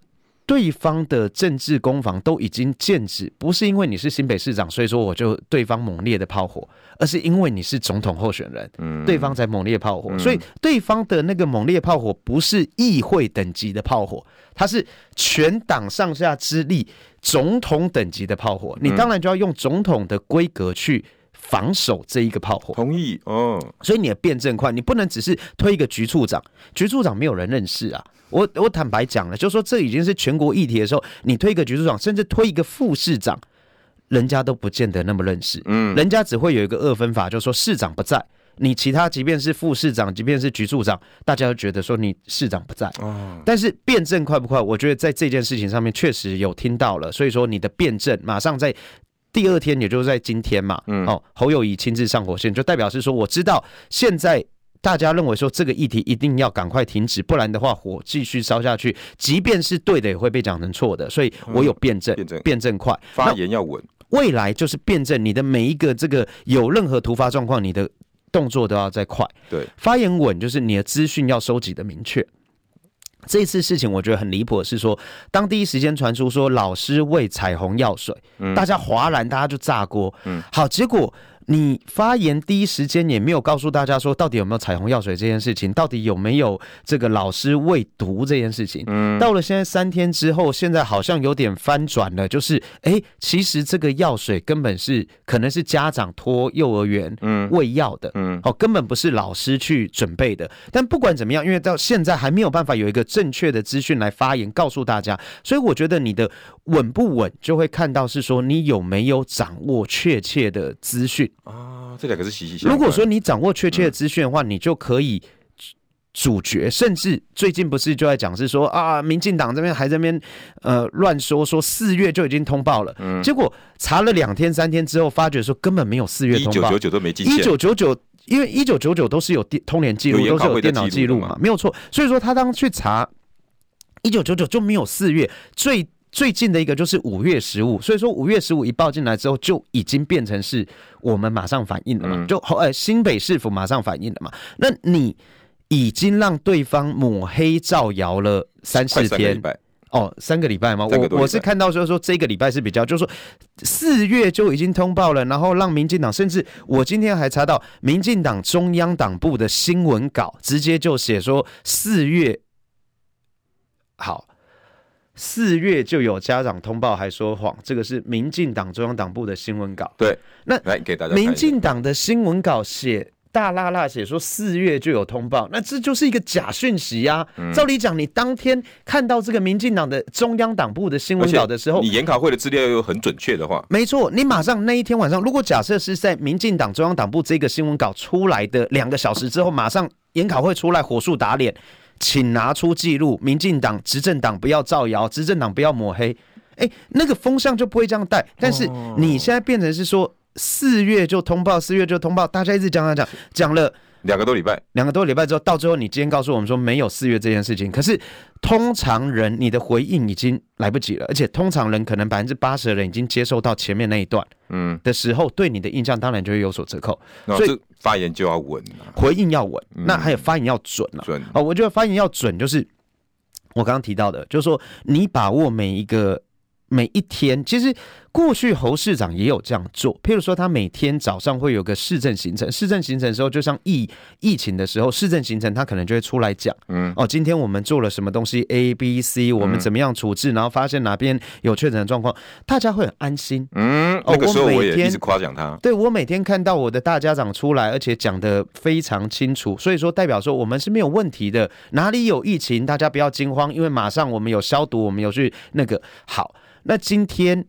对方的政治攻防都已经剑指，不是因为你是新北市长，所以说我就对方猛烈的炮火，而是因为你是总统候选人，嗯，对方才猛烈炮火，所以对方的那个猛烈炮火不是议会等级的炮火，它是全党上下之力总统等级的炮火，你当然就要用总统的规格去防守这一个炮火。同意哦，所以你的辩证快，你不能只是推一个局处长，局处长没有人认识啊。我我坦白讲了，就是说这已经是全国议题的时候，你推一个局处长，甚至推一个副市长，人家都不见得那么认识。嗯，人家只会有一个二分法，就是说市长不在。你其他即便是副市长，即便是局处长，大家都觉得说你市长不在。哦。但是辩证快不快？我觉得在这件事情上面确实有听到了，所以说你的辩证马上在第二天，也就是在今天嘛。嗯。哦，侯友谊亲自上火线，就代表是说我知道现在大家认为说这个议题一定要赶快停止，不然的话火继续烧下去，即便是对的也会被讲成错的。所以我有辩证，辩证，辩证快，发言要稳。未来就是辩证你的每一个这个有任何突发状况，你的。动作都要再快，对，发言稳就是你的资讯要收集的明确。这次事情我觉得很离谱的是说，当第一时间传出说老师喂彩虹药水，嗯，大家哗然，大家就炸锅，嗯，好，结果。你发言第一时间也没有告诉大家说到底有没有彩虹药水这件事情，到底有没有这个老师喂毒这件事情。嗯，到了现在三天之后，现在好像有点翻转了，就是哎、欸，其实这个药水根本是可能是家长托幼儿园嗯喂药的，嗯，哦，根本不是老师去准备的。但不管怎么样，因为到现在还没有办法有一个正确的资讯来发言告诉大家，所以我觉得你的稳不稳就会看到是说你有没有掌握确切的资讯。啊，这两个是息息相关。如果说你掌握确切的资讯的话，嗯，你就可以主角，甚至最近不是就在讲是说啊，民进党这边还在那边呃乱说，说四月就已经通报了，嗯，结果查了两天三天之后，发觉说根本没有四月通报，一九九九都没进，一九九九，因为一九九九都是有电通联记录，都是有电脑记录嘛，没有错。所以说他当去查一九九九就没有四月最。最近的一个就是五月十五，所以说五月十五一报进来之后，就已经变成是我们马上反应了嘛，就呃新北市府马上反应了嘛。那你已经让对方抹黑造谣了三四天，哦，三个礼拜吗？我我是看到说说这个礼拜是比较，就是说四月就已经通报了，然后让民进党，甚至我今天还查到民进党中央党部的新闻稿，直接就写说四月好。四月就有家长通报还说谎，这个是民进党中央党部的新闻稿。对，那来给大家。民进党的新闻稿写大辣辣写说四月就有通报，那这就是一个假讯息呀、啊嗯。照理讲，你当天看到这个民进党的中央党部的新闻稿的时候，你研考会的资料又很准确的话，没错，你马上那一天晚上，如果假设是在民进党中央党部这个新闻稿出来的两个小时之后，马上研考会出来火速打脸。请拿出记录，民进党执政党不要造谣，执政党不要抹黑，哎、欸，那个风向就不会这样带。但是你现在变成是说四月就通报，四月就通报，大家一直讲讲讲讲了。两个多礼拜，两个多礼拜之后，到最后你今天告诉我们说没有四月这件事情，可是通常人你的回应已经来不及了，而且通常人可能百分之八十的人已经接受到前面那一段，嗯的时候，对你的印象当然就会有所折扣。所以发言就要稳，回应要稳，那还有发言要准啊。准哦，我觉得发言要准，就是我刚刚提到的，就是说你把握每一个每一天，其实。过去侯市长也有这样做，譬如说他每天早上会有个市政行程，市政行程的时候，就像疫疫情的时候，市政行程他可能就会出来讲，嗯，哦，今天我们做了什么东西，A、B、C，我们怎么样处置，然后发现哪边有确诊的状况，大家会很安心，嗯，哦，那个时候我也一直夸奖他，对，我每天看到我的大家长出来，而且讲的非常清楚，所以说代表说我们是没有问题的，哪里有疫情，大家不要惊慌，因为马上我们有消毒，我们有去那个好，那今天。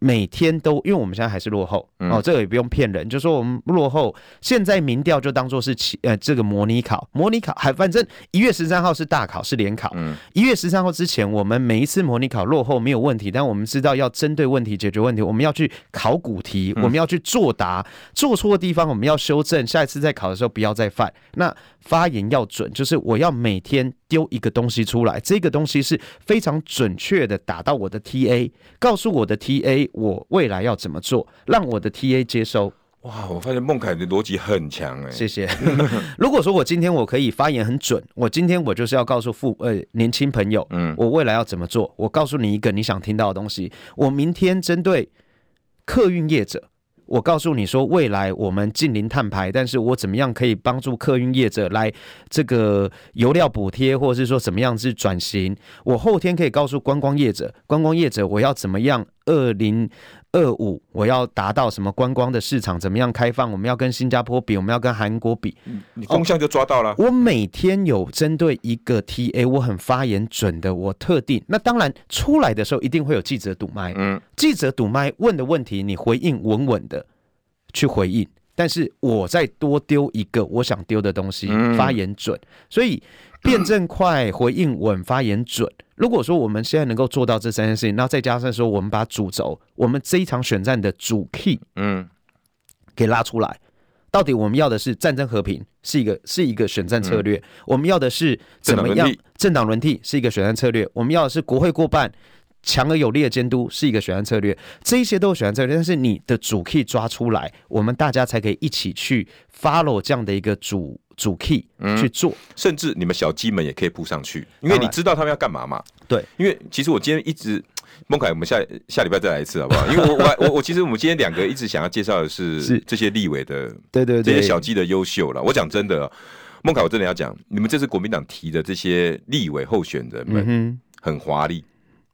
每天都，因为我们现在还是落后哦，这个也不用骗人，就说我们落后。现在民调就当做是期呃这个模拟考，模拟考还反正一月十三号是大考是联考，一月十三号之前我们每一次模拟考落后没有问题，但我们知道要针对问题解决问题，我们要去考古题，我们要去作答，做错的地方我们要修正，下一次再考的时候不要再犯。那发言要准，就是我要每天丢一个东西出来，这个东西是非常准确的打到我的 TA，告诉我的 TA。我未来要怎么做，让我的 TA 接收？哇，我发现孟凯的逻辑很强哎，谢谢。<laughs> 如果说我今天我可以发言很准，我今天我就是要告诉父呃年轻朋友，嗯，我未来要怎么做？我告诉你一个你想听到的东西。我明天针对客运业者。我告诉你说，未来我们近邻碳排，但是我怎么样可以帮助客运业者来这个油料补贴，或者是说怎么样去转型？我后天可以告诉观光业者，观光业者我要怎么样二零二五我要达到什么观光的市场怎么样开放？我们要跟新加坡比，我们要跟韩国比，你风向就抓到了。我每天有针对一个 TA，我很发言准的，我特定。那当然出来的时候一定会有记者堵麦，嗯，记者堵麦问的问题，你回应稳稳的去回应。但是我再多丢一个我想丢的东西，发言准，所以辩证快，回应稳，发言准。如果说我们现在能够做到这三件事情，那再加上说我们把主轴，我们这一场选战的主 key，嗯，给拉出来，到底我们要的是战争和平，是一个是一个选战策略；我们要的是怎么样政党轮替，是一个选战策略；我们要的是国会过半。强而有力的监督是一个选战策略，这一些都是选战策略，但是你的主 key 抓出来，我们大家才可以一起去 follow 这样的一个主主 key 去做，嗯，甚至你们小鸡们也可以扑上去，因为你知道他们要干嘛嘛。对，因为其实我今天一直孟凯，我们下下礼拜再来一次好不好？<laughs> 因为我我我我其实我们今天两个一直想要介绍的是 <laughs> 是这些立委的，对对对，这些小鸡的优秀了。我讲真的，孟凯，我真的要讲，你们这次国民党提的这些立委候选人们很华丽。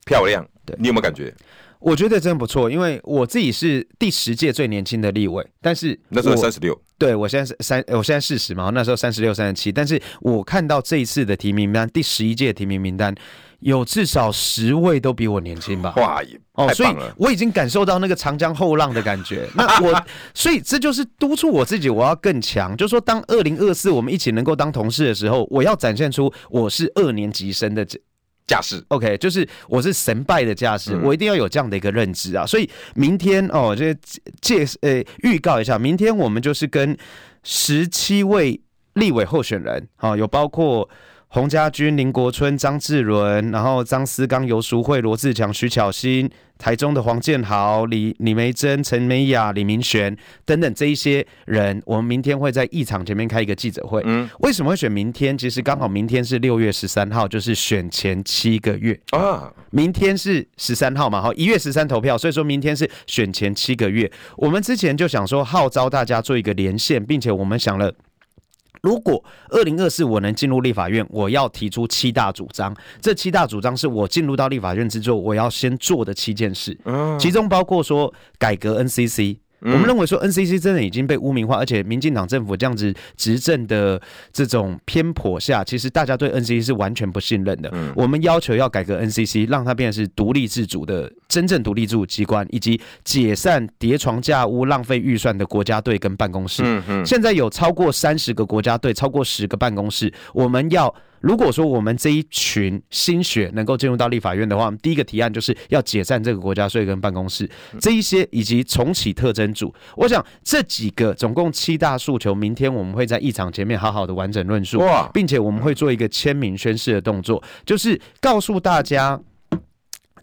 漂亮，对，你有没有感觉？我觉得真不错，因为我自己是第十届最年轻的立委，但是那时候三十六，对我现在是三，我现在四十嘛，那时候三十六、三十七，但是我看到这一次的提名名单，第十一届提名名单有至少十位都比我年轻吧？哇，哦，所以我已经感受到那个长江后浪的感觉。那我，<laughs> 所以这就是督促我自己，我要更强。就是说，当二零二四我们一起能够当同事的时候，我要展现出我是二年级生的这。架势，OK，就是我是神拜的架势，嗯、我一定要有这样的一个认知啊。所以明天哦，这介呃预告一下，明天我们就是跟十七位立委候选人，好、哦，有包括。洪家军、林国春、张志伦，然后张思刚、游淑慧、罗志强、徐巧芯，台中的黄建豪、李李梅珍、陈美雅、李明玄等等这一些人，我们明天会在议场前面开一个记者会。嗯，为什么会选明天？其实刚好明天是六月十三号，就是选前七个月啊。明天是十三号嘛，好，一月十三投票，所以说明天是选前七个月。我们之前就想说号召大家做一个连线，并且我们想了。如果二零二四我能进入立法院，我要提出七大主张。这七大主张是我进入到立法院之后，我要先做的七件事，其中包括说改革 NCC。我们认为说 NCC 真的已经被污名化，而且民进党政府这样子执政的这种偏颇下，其实大家对 NCC 是完全不信任的。我们要求要改革 NCC，让它变成是独立自主的真正独立自主机关，以及解散叠床架屋、浪费预算的国家队跟办公室。现在有超过三十个国家队，超过十个办公室，我们要。如果说我们这一群新血能够进入到立法院的话，第一个提案就是要解散这个国家税跟办公室这一些，以及重启特征组。我想这几个总共七大诉求，明天我们会在议场前面好好的完整论述，并且我们会做一个签名宣誓的动作，就是告诉大家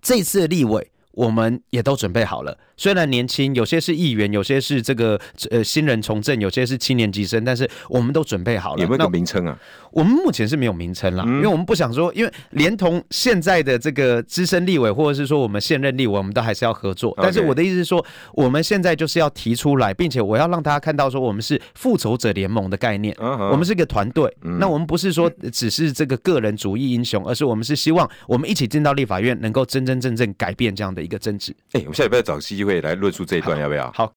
这次的立委我们也都准备好了。虽然年轻，有些是议员，有些是这个呃新人从政，有些是七年级生，但是我们都准备好了。有没有个名称啊？我们目前是没有名称啦，嗯、因为我们不想说，因为连同现在的这个资深立委，或者是说我们现任立委，我们都还是要合作。但是我的意思是说，我们现在就是要提出来，并且我要让大家看到说，我们是复仇者联盟的概念，我们是一个团队。那我们不是说只是这个个人主义英雄，而是我们是希望我们一起进到立法院，能够真真正正改变这样的一个争执。哎，我们下礼拜找个机会来论述这一段，要不要？好，